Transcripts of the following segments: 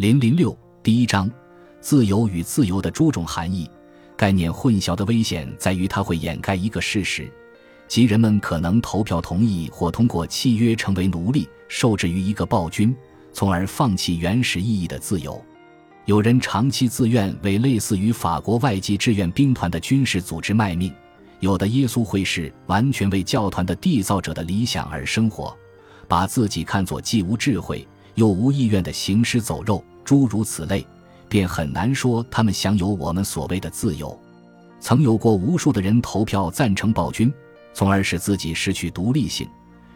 零零六第一章，自由与自由的诸种含义。概念混淆的危险在于，它会掩盖一个事实，即人们可能投票同意或通过契约成为奴隶，受制于一个暴君，从而放弃原始意义的自由。有人长期自愿为类似于法国外籍志愿兵团的军事组织卖命，有的耶稣会士完全为教团的缔造者的理想而生活，把自己看作既无智慧又无意愿的行尸走肉，诸如此类。便很难说他们享有我们所谓的自由。曾有过无数的人投票赞成暴君，从而使自己失去独立性。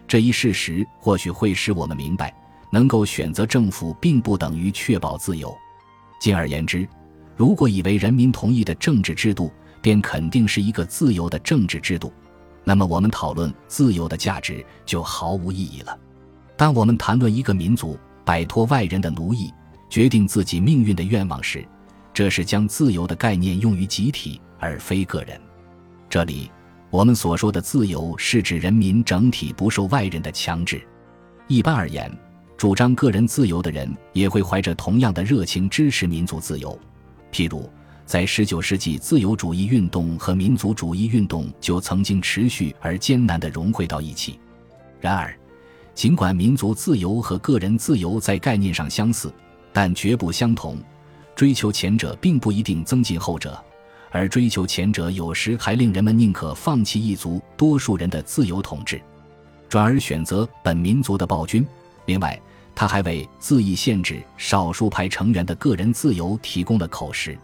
这一事实或许会使我们明白，能够选择政府并不等于确保自由。进而言之，如果以为人民同意的政治制度便肯定是一个自由的政治制度，那么我们讨论自由的价值就毫无意义了。当我们谈论一个民族摆脱外人的奴役，决定自己命运的愿望时，这是将自由的概念用于集体而非个人。这里，我们所说的自由是指人民整体不受外人的强制。一般而言，主张个人自由的人也会怀着同样的热情支持民族自由。譬如，在19世纪，自由主义运动和民族主义运动就曾经持续而艰难地融汇到一起。然而，尽管民族自由和个人自由在概念上相似，但绝不相同，追求前者并不一定增进后者，而追求前者有时还令人们宁可放弃一族多数人的自由统治，转而选择本民族的暴君。另外，他还为恣意限制少数派成员的个人自由提供了口实。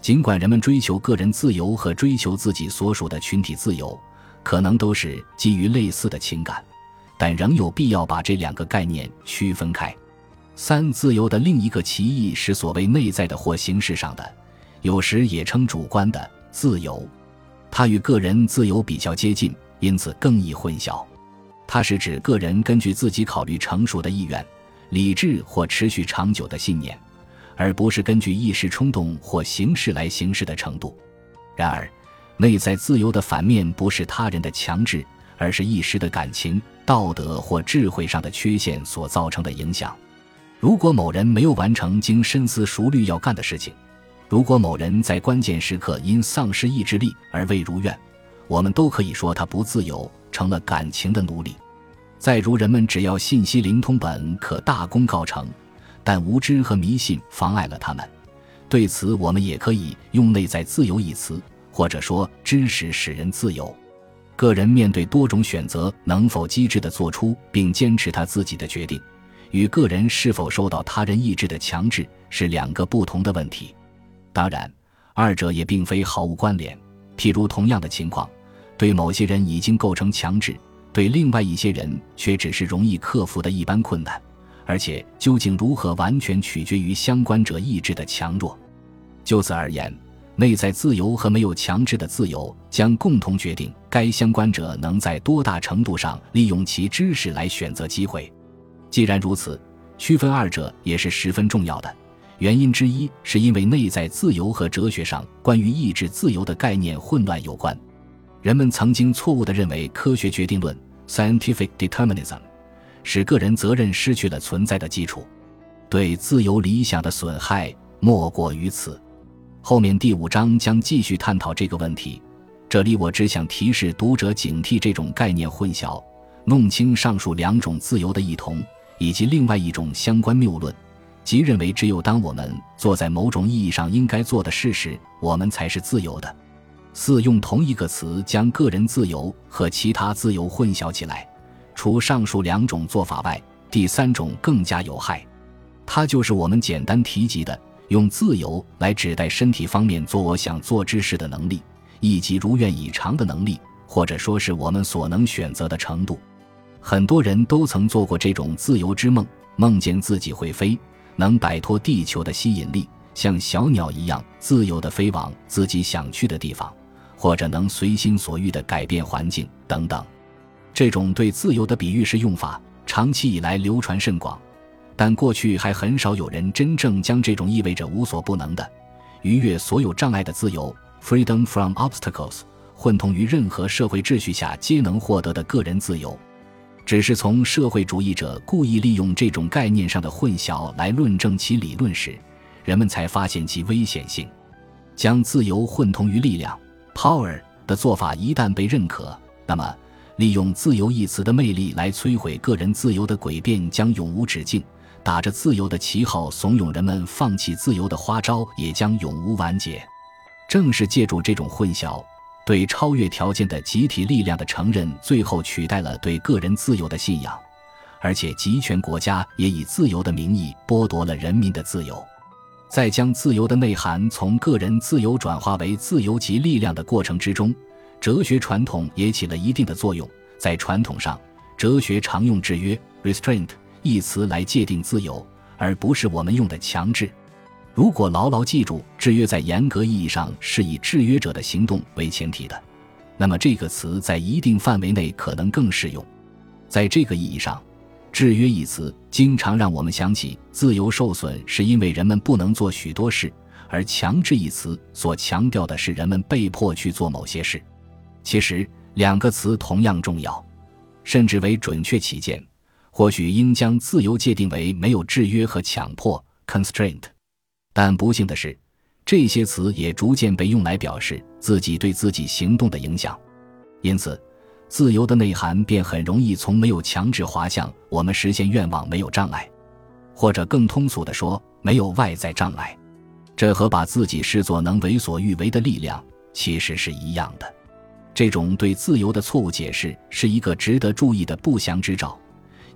尽管人们追求个人自由和追求自己所属的群体自由，可能都是基于类似的情感，但仍有必要把这两个概念区分开。三自由的另一个歧义是所谓内在的或形式上的，有时也称主观的自由。它与个人自由比较接近，因此更易混淆。它是指个人根据自己考虑成熟的意愿、理智或持续长久的信念，而不是根据一时冲动或形式来行事的程度。然而，内在自由的反面不是他人的强制，而是一时的感情、道德或智慧上的缺陷所造成的影响。如果某人没有完成经深思熟虑要干的事情，如果某人在关键时刻因丧失意志力而未如愿，我们都可以说他不自由，成了感情的奴隶。再如人们只要信息灵通，本可大功告成，但无知和迷信妨碍了他们。对此，我们也可以用“内在自由”一词，或者说知识使人自由。个人面对多种选择，能否机智地做出并坚持他自己的决定？与个人是否受到他人意志的强制是两个不同的问题，当然，二者也并非毫无关联。譬如，同样的情况，对某些人已经构成强制，对另外一些人却只是容易克服的一般困难，而且究竟如何，完全取决于相关者意志的强弱。就此而言，内在自由和没有强制的自由将共同决定该相关者能在多大程度上利用其知识来选择机会。既然如此，区分二者也是十分重要的。原因之一是因为内在自由和哲学上关于意志自由的概念混乱有关。人们曾经错误地认为科学决定论 （scientific determinism） 使个人责任失去了存在的基础。对自由理想的损害莫过于此。后面第五章将继续探讨这个问题。这里我只想提示读者警惕这种概念混淆，弄清上述两种自由的异同。以及另外一种相关谬论，即认为只有当我们做在某种意义上应该做的事时，我们才是自由的。四用同一个词将个人自由和其他自由混淆起来，除上述两种做法外，第三种更加有害。它就是我们简单提及的用自由来指代身体方面做我想做之事的能力，以及如愿以偿的能力，或者说是我们所能选择的程度。很多人都曾做过这种自由之梦，梦见自己会飞，能摆脱地球的吸引力，像小鸟一样自由地飞往自己想去的地方，或者能随心所欲地改变环境等等。这种对自由的比喻式用法，长期以来流传甚广，但过去还很少有人真正将这种意味着无所不能的、逾越所有障碍的自由 （freedom from obstacles） 混同于任何社会秩序下皆能获得的个人自由。只是从社会主义者故意利用这种概念上的混淆来论证其理论时，人们才发现其危险性。将自由混同于力量 （power） 的做法一旦被认可，那么利用“自由”一词的魅力来摧毁个人自由的诡辩将永无止境。打着自由的旗号怂恿人们放弃自由的花招也将永无完结。正是借助这种混淆，对超越条件的集体力量的承认，最后取代了对个人自由的信仰。而且，集权国家也以自由的名义剥夺了人民的自由。在将自由的内涵从个人自由转化为自由及力量的过程之中，哲学传统也起了一定的作用。在传统上，哲学常用制约 （restraint）。一词来界定自由，而不是我们用的强制。如果牢牢记住制约在严格意义上是以制约者的行动为前提的，那么这个词在一定范围内可能更适用。在这个意义上，制约一词经常让我们想起自由受损是因为人们不能做许多事，而强制一词所强调的是人们被迫去做某些事。其实两个词同样重要，甚至为准确起见。或许应将自由界定为没有制约和强迫 （constraint），但不幸的是，这些词也逐渐被用来表示自己对自己行动的影响。因此，自由的内涵便很容易从没有强制滑向我们实现愿望没有障碍，或者更通俗的说，没有外在障碍。这和把自己视作能为所欲为的力量其实是一样的。这种对自由的错误解释是一个值得注意的不祥之兆。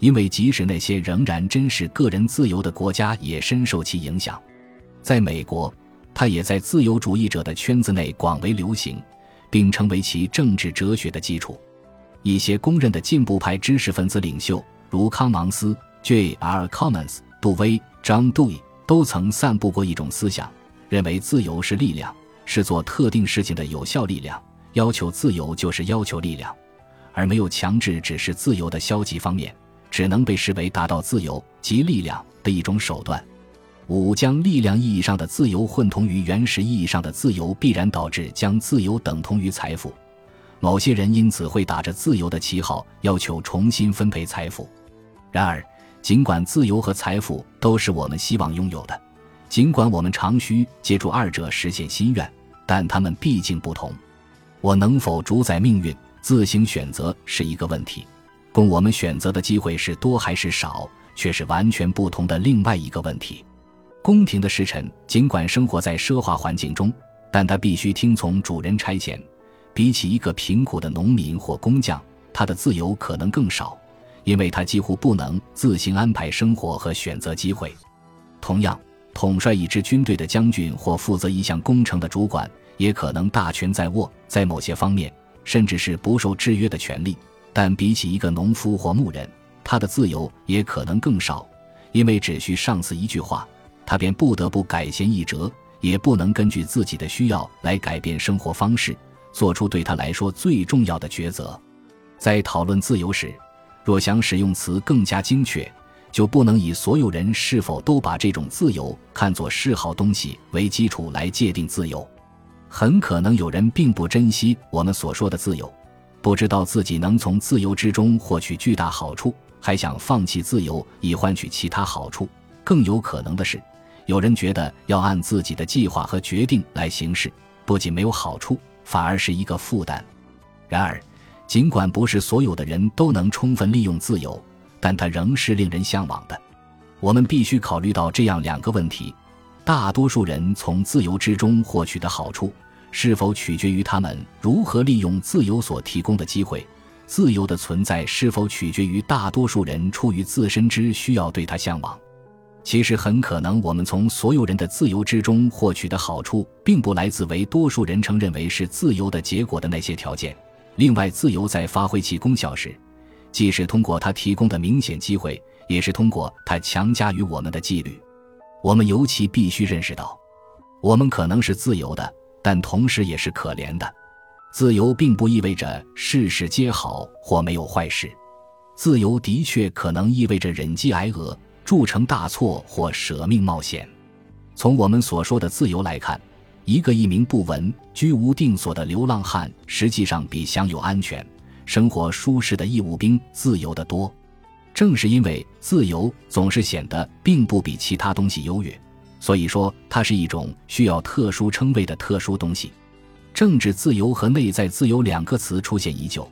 因为即使那些仍然珍视个人自由的国家，也深受其影响。在美国，它也在自由主义者的圈子内广为流行，并成为其政治哲学的基础。一些公认的进步派知识分子领袖，如康芒斯 （J.R. Commons）、杜威 （John Dewey） 都曾散布过一种思想，认为自由是力量，是做特定事情的有效力量。要求自由就是要求力量，而没有强制只是自由的消极方面。只能被视为达到自由及力量的一种手段。五将力量意义上的自由混同于原始意义上的自由，必然导致将自由等同于财富。某些人因此会打着自由的旗号要求重新分配财富。然而，尽管自由和财富都是我们希望拥有的，尽管我们常需借助二者实现心愿，但他们毕竟不同。我能否主宰命运、自行选择是一个问题。供我们选择的机会是多还是少，却是完全不同的另外一个问题。宫廷的侍臣尽管生活在奢华环境中，但他必须听从主人差遣。比起一个贫苦的农民或工匠，他的自由可能更少，因为他几乎不能自行安排生活和选择机会。同样，统帅一支军队的将军或负责一项工程的主管，也可能大权在握，在某些方面，甚至是不受制约的权利。但比起一个农夫或牧人，他的自由也可能更少，因为只需上司一句话，他便不得不改弦易辙，也不能根据自己的需要来改变生活方式，做出对他来说最重要的抉择。在讨论自由时，若想使用词更加精确，就不能以所有人是否都把这种自由看作嗜好东西为基础来界定自由。很可能有人并不珍惜我们所说的自由。不知道自己能从自由之中获取巨大好处，还想放弃自由以换取其他好处。更有可能的是，有人觉得要按自己的计划和决定来行事，不仅没有好处，反而是一个负担。然而，尽管不是所有的人都能充分利用自由，但它仍是令人向往的。我们必须考虑到这样两个问题：大多数人从自由之中获取的好处。是否取决于他们如何利用自由所提供的机会？自由的存在是否取决于大多数人出于自身之需要对它向往？其实很可能，我们从所有人的自由之中获取的好处，并不来自为多数人称认为是自由的结果的那些条件。另外，自由在发挥其功效时，既是通过它提供的明显机会，也是通过它强加于我们的纪律。我们尤其必须认识到，我们可能是自由的。但同时也是可怜的，自由并不意味着事事皆好或没有坏事，自由的确可能意味着忍饥挨饿、铸成大错或舍命冒险。从我们所说的自由来看，一个一名不闻、居无定所的流浪汉，实际上比享有安全、生活舒适的义务兵自由得多。正是因为自由总是显得并不比其他东西优越，所以说它是一种需要特殊称谓的特殊东西。政治自由和内在自由两个词出现已久，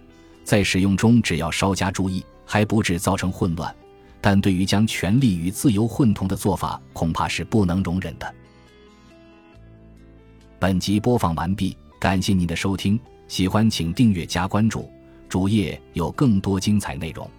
在使用中只要稍加注意，还不致造成混乱。但对于将权力与自由混同的做法，恐怕是不能容忍的。本集播放完毕，感谢您的收听，喜欢请订阅加关注，主页有更多精彩内容。